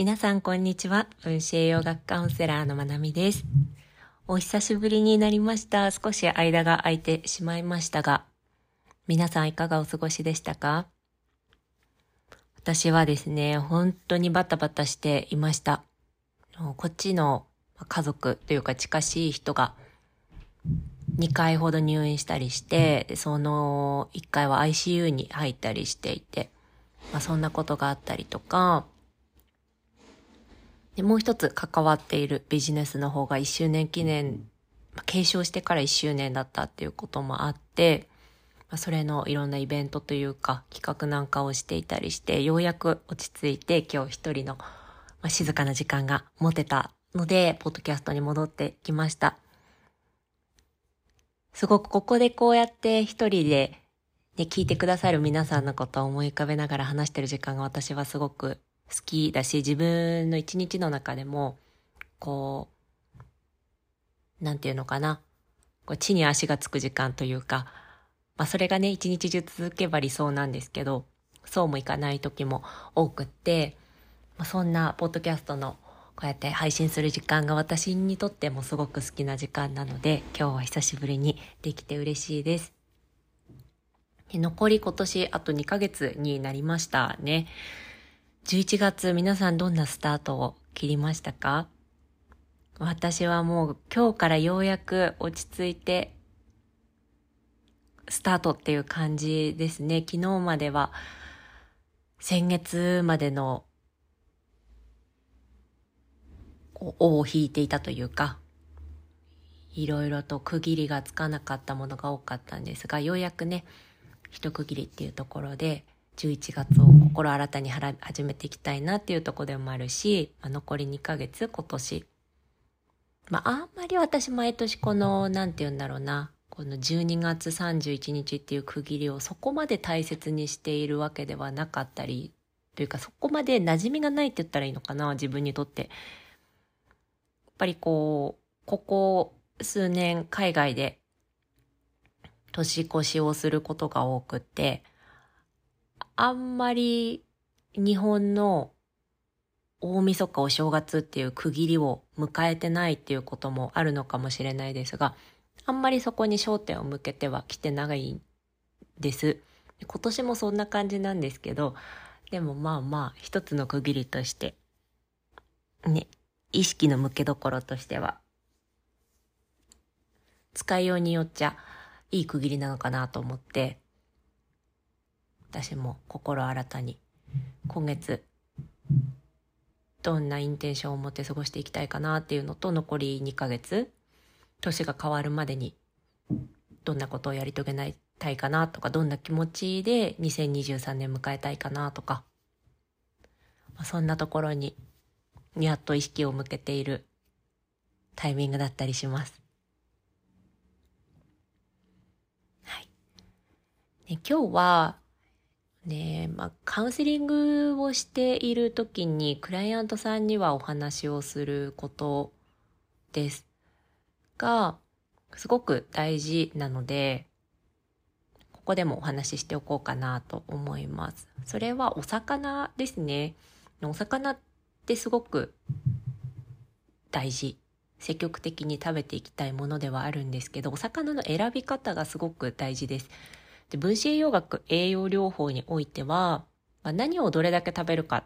皆さんこんにちは。分子栄養学カウンセラーのまなみです。お久しぶりになりました。少し間が空いてしまいましたが、皆さんいかがお過ごしでしたか？私はですね、本当にバタバタしていました。こっちの家族というか近しい人が2回ほど入院したりして、その1回は ICU に入ったりしていて、まあ、そんなことがあったりとか、でもう一つ関わっているビジネスの方が1周年記念、まあ継承してから1周年だったっていうこともあって、まあ、それのいろんなイベントというか企画なんかをしていたりして、ようやく落ち着いて今日一人の、まあ、静かな時間が持てたので、ポッドキャストに戻ってきました。すごくここでこうやって一人で、ね、聞いてくださる皆さんのことを思い浮かべながら話してる時間が私はすごく好きだし、自分の一日の中でも、こう、なんていうのかな。こう地に足がつく時間というか、まあそれがね、一日中続けば理想なんですけど、そうもいかない時も多くって、まあ、そんなポッドキャストのこうやって配信する時間が私にとってもすごく好きな時間なので、今日は久しぶりにできて嬉しいです。で残り今年あと2ヶ月になりましたね。11月皆さんどんなスタートを切りましたか？私はもう今日からようやく落ち着いてスタートっていう感じですね。昨日までは先月までの尾を引いていたというか、いろいろと区切りがつかなかったものが多かったんですが、ようやくね、一区切りっていうところで、11月を心新たに始めていきたいなっていうとこでもあるし、まあ、残り2ヶ月今年。まあ、あんまり私毎年この、なんて言うんだろうな、この12月31日っていう区切りをそこまで大切にしているわけではなかったり、というかそこまで馴染みがないって言ったらいいのかな、自分にとって。やっぱりこう、ここ数年海外で年越しをすることが多くって、あんまり日本の大晦日お正月っていう区切りを迎えてないっていうこともあるのかもしれないですが、あんまりそこに焦点を向けてはきてないんです。今年もそんな感じなんですけど、でもまあまあ一つの区切りとして、ね、意識の向けどころとしては、使いようによっちゃいい区切りなのかなと思って、私も心新たに今月どんなインテンションを持って過ごしていきたいかなっていうのと残り2ヶ月年が変わるまでにどんなことをやり遂げないたいかなとかどんな気持ちで2023年迎えたいかなとか、そんなところにやっと意識を向けているタイミングだったりします。はい。ね、今日はねまあ、カウンセリングをしている時にクライアントさんにはお話をすることですが、すごく大事なので、ここでもお話ししておこうかなと思います。それはお魚ですね。お魚ってすごく大事。積極的に食べていきたいものではあるんですけど、お魚の選び方がすごく大事です。で分子栄養学、栄養療法においては、まあ、何をどれだけ食べるかっ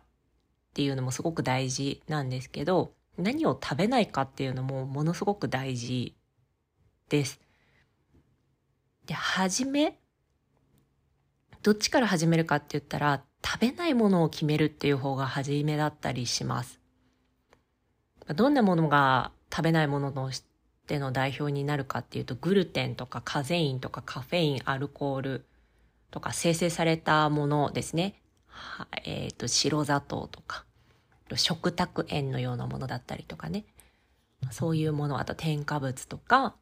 ていうのもすごく大事なんですけど、何を食べないかっていうのもものすごく大事です。で、はじめ、どっちから始めるかって言ったら、食べないものを決めるっていう方が初めだったりします。どんなものが食べないもののでの代表になるかっていうとグルテンとかカゼインとかカフェインアルコールとか生成されたものですね、はえっ、ー、と白砂糖とか食卓塩のようなものだったりとかね。そういうものあと添加物とか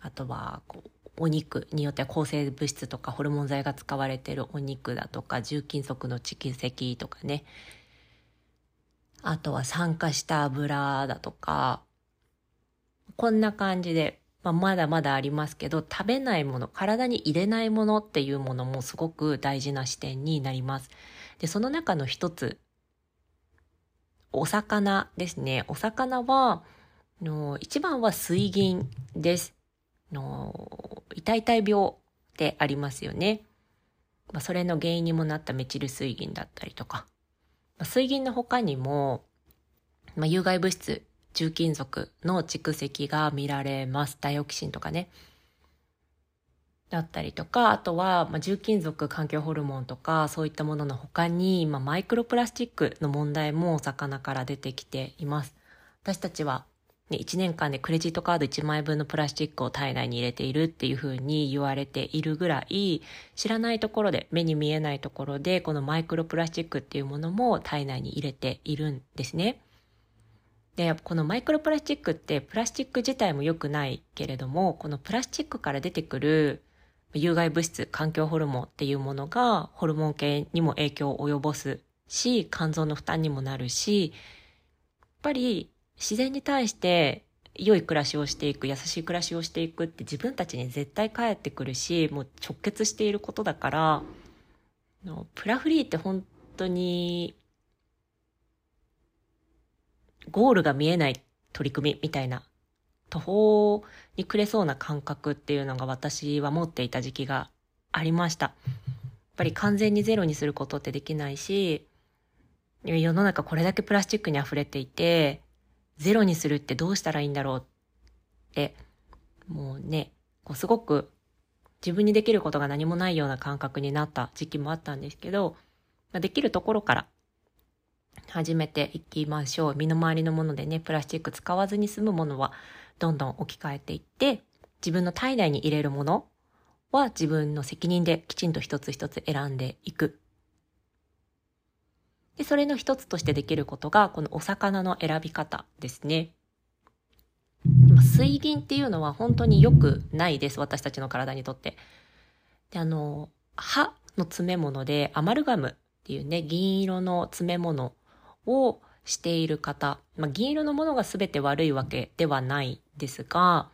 あとはこうお肉によっては抗生物質とかホルモン剤が使われてるお肉だとか重金属の蓄積とかね。あとは酸化した油だとかこんな感じで、まあ、まだまだありますけど、食べないもの、体に入れないものっていうものもすごく大事な視点になります。で、その中の一つお魚ですね。お魚は、の一番は水銀です。の痛々病ってありますよね。まあ、それの原因にもなったメチル水銀だったりとか。まあ、水銀の他にも、まあ、有害物質、重金属の蓄積が見られます。ダイオキシンとかね。だったりとか、あとは、まあ、重金属環境ホルモンとか、そういったものの他に、まあ、マイクロプラスチックの問題も魚から出てきています。私たちは、ね、1年間でクレジットカード1万円分のプラスチックを体内に入れているっていうふうに言われているぐらい、知らないところで、目に見えないところで、このマイクロプラスチックっていうものも体内に入れているんですね。で、このマイクロプラスチックってプラスチック自体も良くないけれども、このプラスチックから出てくる有害物質、環境ホルモンっていうものがホルモン系にも影響を及ぼすし、肝臓の負担にもなるし、やっぱり自然に対して良い暮らしをしていく、優しい暮らしをしていくって自分たちに絶対返ってくるし、もう直結していることだから、プラフリーって本当にゴールが見えない取り組みみたいな途方に暮れそうな感覚っていうのが私は持っていた時期がありました。やっぱり完全にゼロにすることってできないし、世の中これだけプラスチックに溢れていて、ゼロにするってどうしたらいいんだろうって、もうね、こうすごく自分にできることが何もないような感覚になった時期もあったんですけど、できるところから始めていきましょう。身の回りのものでね、プラスチック使わずに済むものはどんどん置き換えていって、自分の体内に入れるものは自分の責任できちんと一つ一つ選んでいく。で、それの一つとしてできることが、このお魚の選び方ですね。水銀っていうのは本当に良くないです。私たちの体にとって。で、あの、歯の詰め物でアマルガムっていうね、銀色の詰め物をしている方、まあ、銀色のものが全て悪いわけではないですが、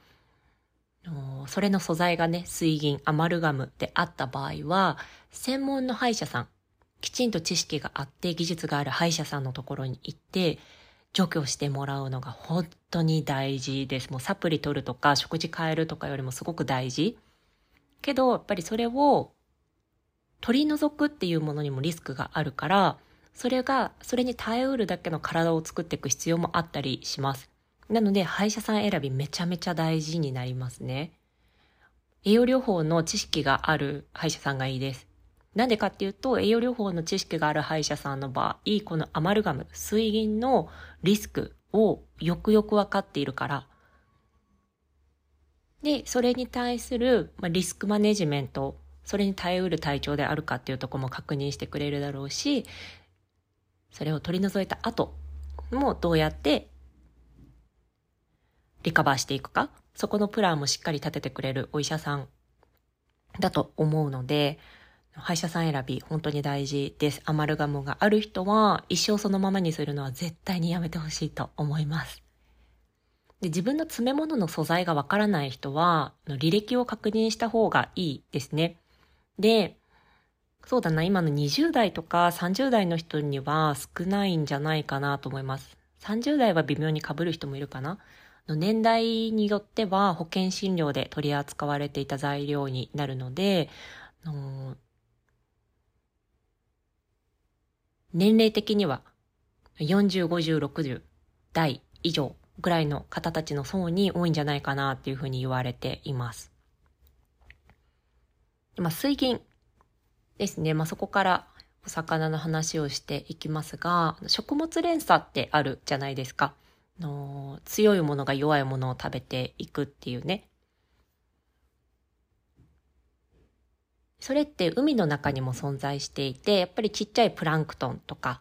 それの素材がね、水銀、アマルガムであった場合は、専門の歯医者さん、きちんと知識があって技術がある歯医者さんのところに行って、除去してもらうのが本当に大事です。もうサプリ取るとか食事変えるとかよりもすごく大事。けど、やっぱりそれを取り除くっていうものにもリスクがあるから、それが、それに耐えうるだけの体を作っていく必要もあったりします。なので、歯医者さん選びめちゃめちゃ大事になりますね。栄養療法の知識がある歯医者さんがいいです。なんでかっていうと、栄養療法の知識がある歯医者さんの場合、このアマルガム、水銀のリスクをよくよくわかっているから。で、それに対する、リスクマネジメント、それに耐えうる体調であるかっていうとこも確認してくれるだろうし、それを取り除いた後もどうやってリカバーしていくか、そこのプランもしっかり立ててくれるお医者さんだと思うので、歯医者さん選び本当に大事です。アマルガムがある人は一生そのままにするのは絶対にやめてほしいと思います。で自分の詰め物の素材がわからない人は履歴を確認した方がいいですね。で、そうだな、今の20代とか30代の人には少ないんじゃないかなと思います。30代は微妙に被る人もいるかな。の年代によっては保険診療で取り扱われていた材料になるので、の年齢的には40、50、60代以上ぐらいの方たちの層に多いんじゃないかなっていうふうに言われています。まあ、水銀ですね。まあ、そこからお魚の話をしていきますが、食物連鎖ってあるじゃないですか。の強いものが弱いものを食べていくっていうね。それって海の中にも存在していて、やっぱりちっちゃいプランクトンとか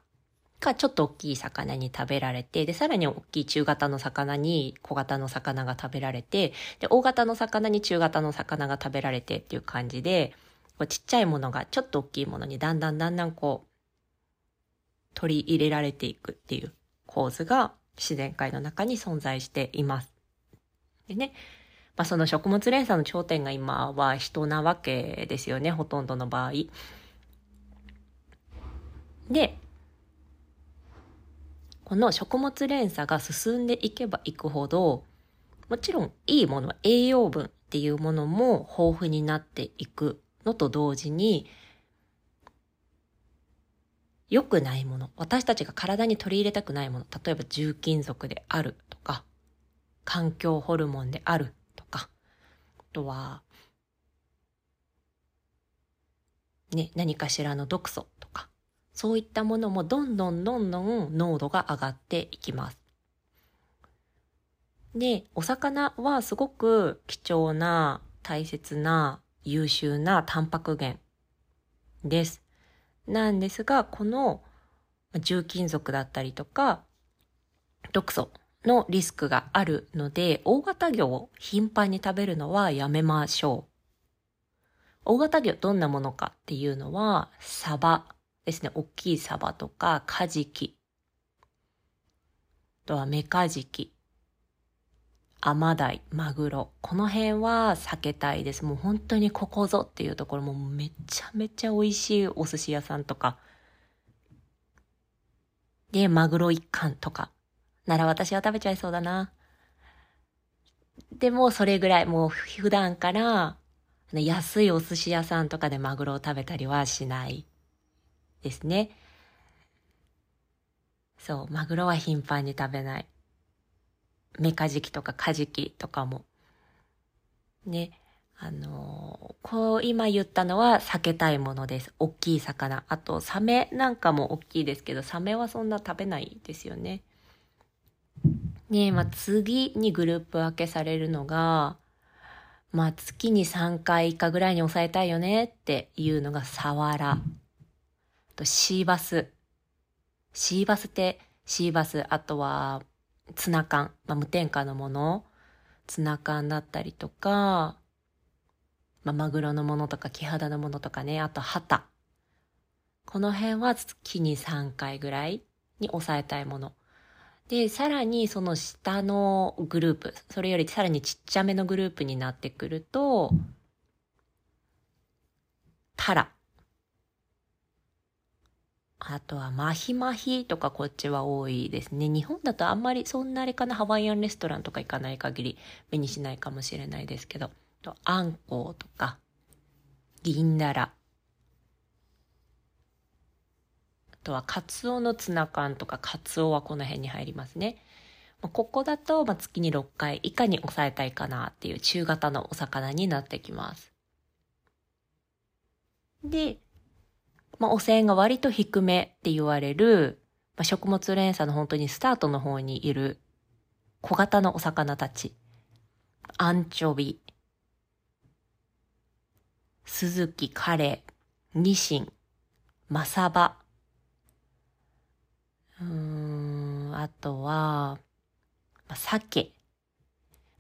がちょっと大きい魚に食べられて、で、さらに大きい中型の魚に小型の魚が食べられて、で、大型の魚に中型の魚が食べられてっていう感じで、こうちっちゃいものがちょっと大きいものにだんだんだんだんこう、取り入れられていくっていう構図が自然界の中に存在しています。でね、まあ、その食物連鎖の頂点が今は人なわけですよね、ほとんどの場合。で、この食物連鎖が進んでいけばいくほど、もちろんいいもの栄養分っていうものも豊富になっていくのと同時に、良くないもの、私たちが体に取り入れたくないもの、例えば重金属であるとか、環境ホルモンであるとか、あとは、ね、何かしらの毒素とか、そういったものもどんどんどんどん濃度が上がっていきます。で、お魚はすごく貴重な、大切な、優秀なタンパク源です。なんですが、この重金属だったりとか、毒素のリスクがあるので、大型魚を頻繁に食べるのはやめましょう。大型魚どんなものかっていうのは、サバですね。大きいサバとか、カジキ。あとはメカジキ。アマダイ、マグロ。この辺は避けたいです。もう本当にここぞっていうところもめちゃめちゃ美味しいお寿司屋さんとか。で、マグロ一貫とか。なら私は食べちゃいそうだな。でもそれぐらい、もう普段から安いお寿司屋さんとかでマグロを食べたりはしないですね。そう、マグロは頻繁に食べない。メカジキとかカジキとかも。ね。あのー、こう今言ったのは避けたいものです。大きい魚。あと、サメなんかも大きいですけど、サメはそんな食べないですよね。ねまあ、次にグループ分けされるのが、まあ、月に3回以下ぐらいに抑えたいよねっていうのがサワラ。と、シーバス。シーバスって、シーバス、あとは、ツナ缶、まあ、無添加のもの、ツナ缶だったりとか、まあ、マグロのものとか、キハダのものとかね、あと、ハタ。この辺は月に3回ぐらいに抑えたいもの。で、さらにその下のグループ、それよりさらにちっちゃめのグループになってくると、タラ。あとは、マヒマヒとかこっちは多いですね。日本だとあんまりそんなあれかな、ハワイアンレストランとか行かない限り目にしないかもしれないですけど、とアンコウとか、銀だら。あとは、カツオのツナ缶とか、カツオはこの辺に入りますね。ここだと、ま月に6回以下に抑えたいかなっていう中型のお魚になってきます。で、まあ、汚染が割と低めって言われる、まあ、食物連鎖の本当にスタートの方にいる小型のお魚たち。アンチョビ、スズキ、カレー、ニシン、マサバ。うーん、あとは、まあ、鮭。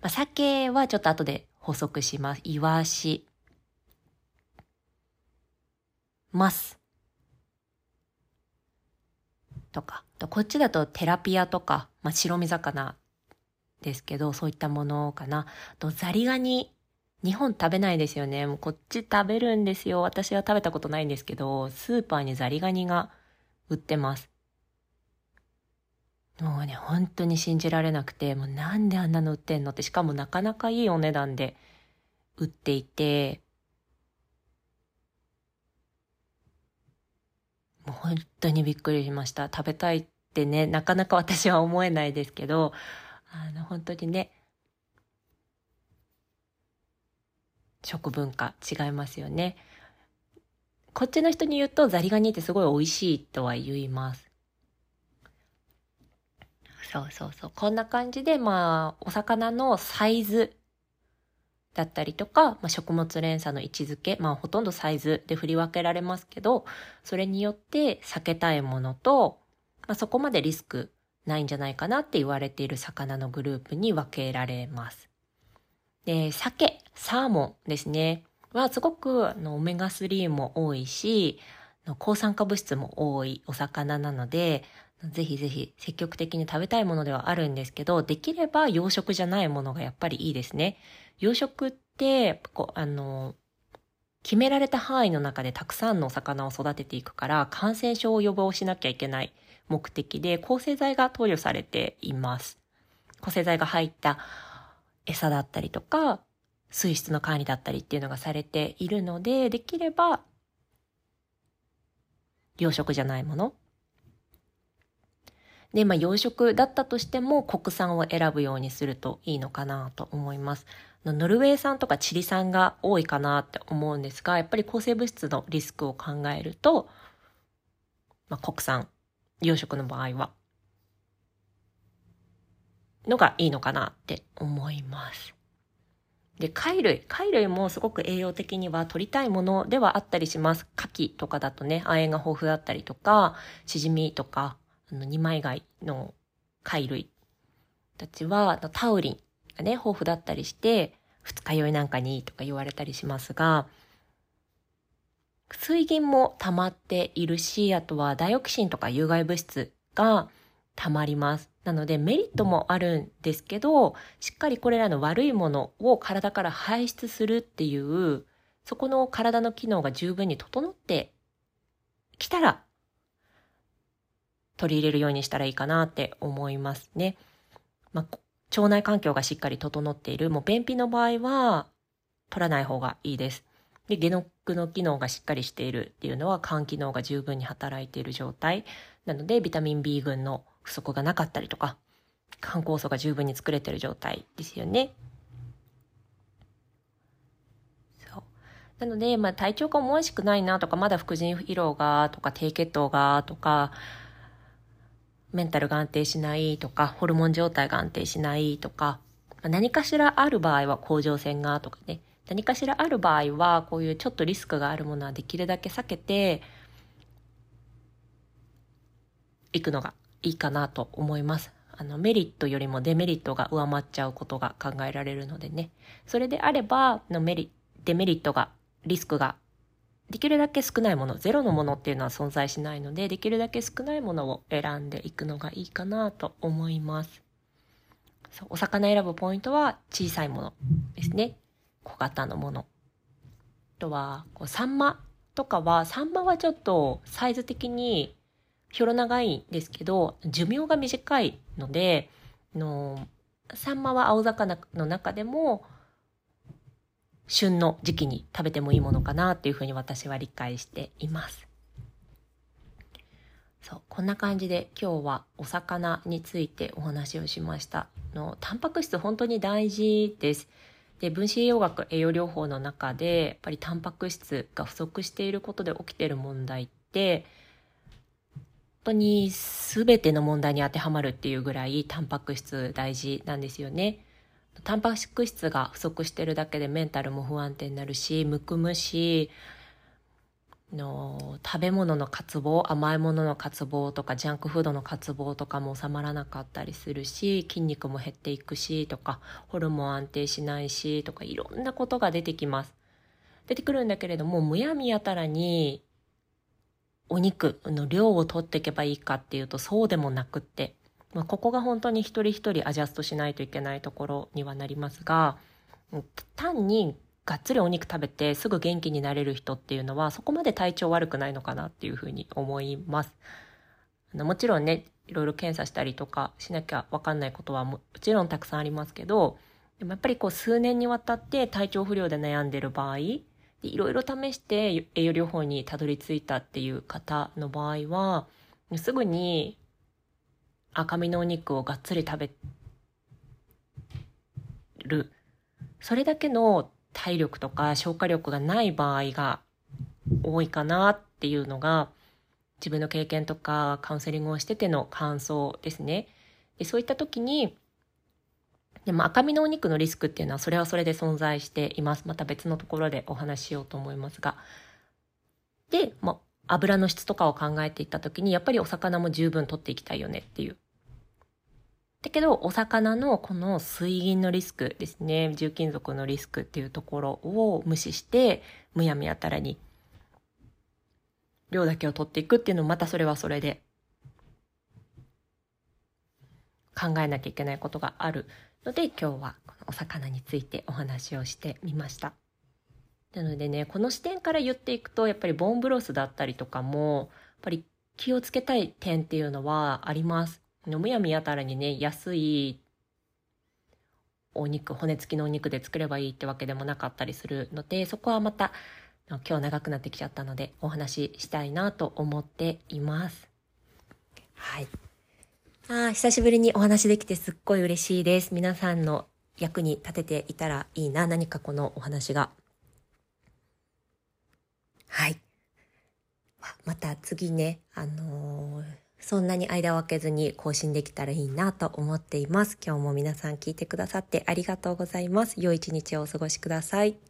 まあ、鮭はちょっと後で補足します。イワシ。マス。とか、こっちだとテラピアとか、まあ、白身魚ですけど、そういったものかな。とザリガニ。日本食べないですよね。もうこっち食べるんですよ。私は食べたことないんですけど、スーパーにザリガニが売ってます。もうね、本当に信じられなくて、もうなんであんなの売ってんのって、しかもなかなかいいお値段で売っていて、もう本当にびっくりしました。食べたいってね、なかなか私は思えないですけど、あの、本当にね、食文化違いますよね。こっちの人に言うとザリガニってすごい美味しいとは言います。そうそうそう。こんな感じで、まあ、お魚のサイズだったりとか、まあ、食物連鎖の位置づけ、まあ、ほとんどサイズで振り分けられますけど、それによって避けたいものと、まあ、そこまでリスクないんじゃないかなって言われている魚のグループに分けられます。で、鮭、サーモンですね。はすごくあのオメガ3も多いし、抗酸化物質も多いお魚なので、ぜひぜひ積極的に食べたいものではあるんですけど、できれば養殖じゃないものがやっぱりいいですね。養殖って、こう、あの、決められた範囲の中でたくさんのお魚を育てていくから、感染症を予防しなきゃいけない目的で抗生剤が投与されています。抗生剤が入った餌だったりとか、水質の管理だったりっていうのがされているので、できれば、養殖じゃないもの。で、まあ養殖だったとしても国産を選ぶようにするといいのかなと思います。ノルウェー産とかチリ産が多いかなって思うんですが、やっぱり抗生物質のリスクを考えると、まあ、国産、養殖の場合は、のがいいのかなって思います。で、貝類。貝類もすごく栄養的には取りたいものではあったりします。牡蠣とかだとね、亜鉛が豊富だったりとか、シジミとか、あの、二枚貝の貝類たちは、タウリンがね、豊富だったりして、二日酔いなんかにとか言われたりしますが、水銀も溜まっているし、あとはダイオキシンとか有害物質が溜まります。なのでメリットもあるんですけど、しっかりこれらの悪いものを体から排出するっていう、そこの体の機能が十分に整ってきたら、取り入れるようにしたらいいかなって思いますね。まあ、腸内環境がしっかり整っている、もう便秘の場合は取らない方がいいです。で、解毒の機能がしっかりしているっていうのは肝機能が十分に働いている状態。なので、ビタミン B 群の不足がなかったりとか、肝酵素が十分に作れている状態ですよね。そう。なので、まあ体調が思わしくないなとか、まだ副腎疲労がとか、低血糖がとか、メンタルが安定しないとか、ホルモン状態が安定しないとか、何かしらある場合は甲状腺がとかね、何かしらある場合は、こういうちょっとリスクがあるものはできるだけ避けて、いくのがいいかなと思います。あの、メリットよりもデメリットが上回っちゃうことが考えられるのでね。それであれば、のメリ、デメリットが、リスクが、できるだけ少ないもの、ゼロのものっていうのは存在しないので、できるだけ少ないものを選んでいくのがいいかなと思います。そうお魚選ぶポイントは小さいものですね。小型のもの。あとは、こう、サンマとかは、サンマはちょっとサイズ的にひょろ長いんですけど、寿命が短いので、のサンマは青魚の中でも、旬の時期に食べてもいいものかなっていうふうに私は理解しています。そう、こんな感じで今日はお魚についてお話をしました。のタンパク質本当に大事です。で、分子栄養学、栄養療法の中で、やっぱりタンパク質が不足していることで起きている問題って、本当に全ての問題に当てはまるっていうぐらいタンパク質大事なんですよね。タンパク質が不足してるだけでメンタルも不安定になるし、むくむし、の食べ物の渇望甘いものの渇望とかジャンクフードの渇望とかも収まらなかったりするし筋肉も減っていくしとかホルモン安定しないしとかいろんなことが出てきます。出てくるんだけれどもむやみやたらにお肉の量を取っていけばいいかっていうとそうでもなくって、まあ、ここが本当に一人一人アジャストしないといけないところにはなりますが単にがっつりお肉食べてすぐ元気になれる人っていうのはそこまで体調悪くないのかなっていうふうに思います。あのもちろんねいろいろ検査したりとかしなきゃ分かんないことはもちろんたくさんありますけどでもやっぱりこう数年にわたって体調不良で悩んでる場合いろいろ試して栄養療法にたどり着いたっていう方の場合はすぐに赤身のお肉をがっつり食べるそれだけの体力とか消化力がない場合が多いかなっていうのが自分の経験とかカウンセリングをしてての感想ですね。でそういった時にでも赤身のお肉のリスクっていうのはそれはそれで存在しています。また別のところでお話ししようと思いますが。で、まあ、油の質とかを考えていった時にやっぱりお魚も十分取っていきたいよねっていう。だけどお魚のこの水銀のリスクですね重金属のリスクっていうところを無視してむやみやたらに量だけを取っていくっていうのもまたそれはそれで考えなきゃいけないことがあるので今日はこのお魚についてお話をしてみました。なのでね、この視点から言っていくと、やっぱりボンブロスだったりとかも、やっぱり気をつけたい点っていうのはあります。むやみやたらにね、安いお肉、骨付きのお肉で作ればいいってわけでもなかったりするので、そこはまた今日長くなってきちゃったのでお話ししたいなと思っています。はい。ああ、久しぶりにお話できてすっごい嬉しいです。皆さんの役に立てていたらいいな、何かこのお話が。はい。また次ね、あのー、そんなに間を空けずに更新できたらいいなと思っています。今日も皆さん聞いてくださってありがとうございます。良い一日をお過ごしください。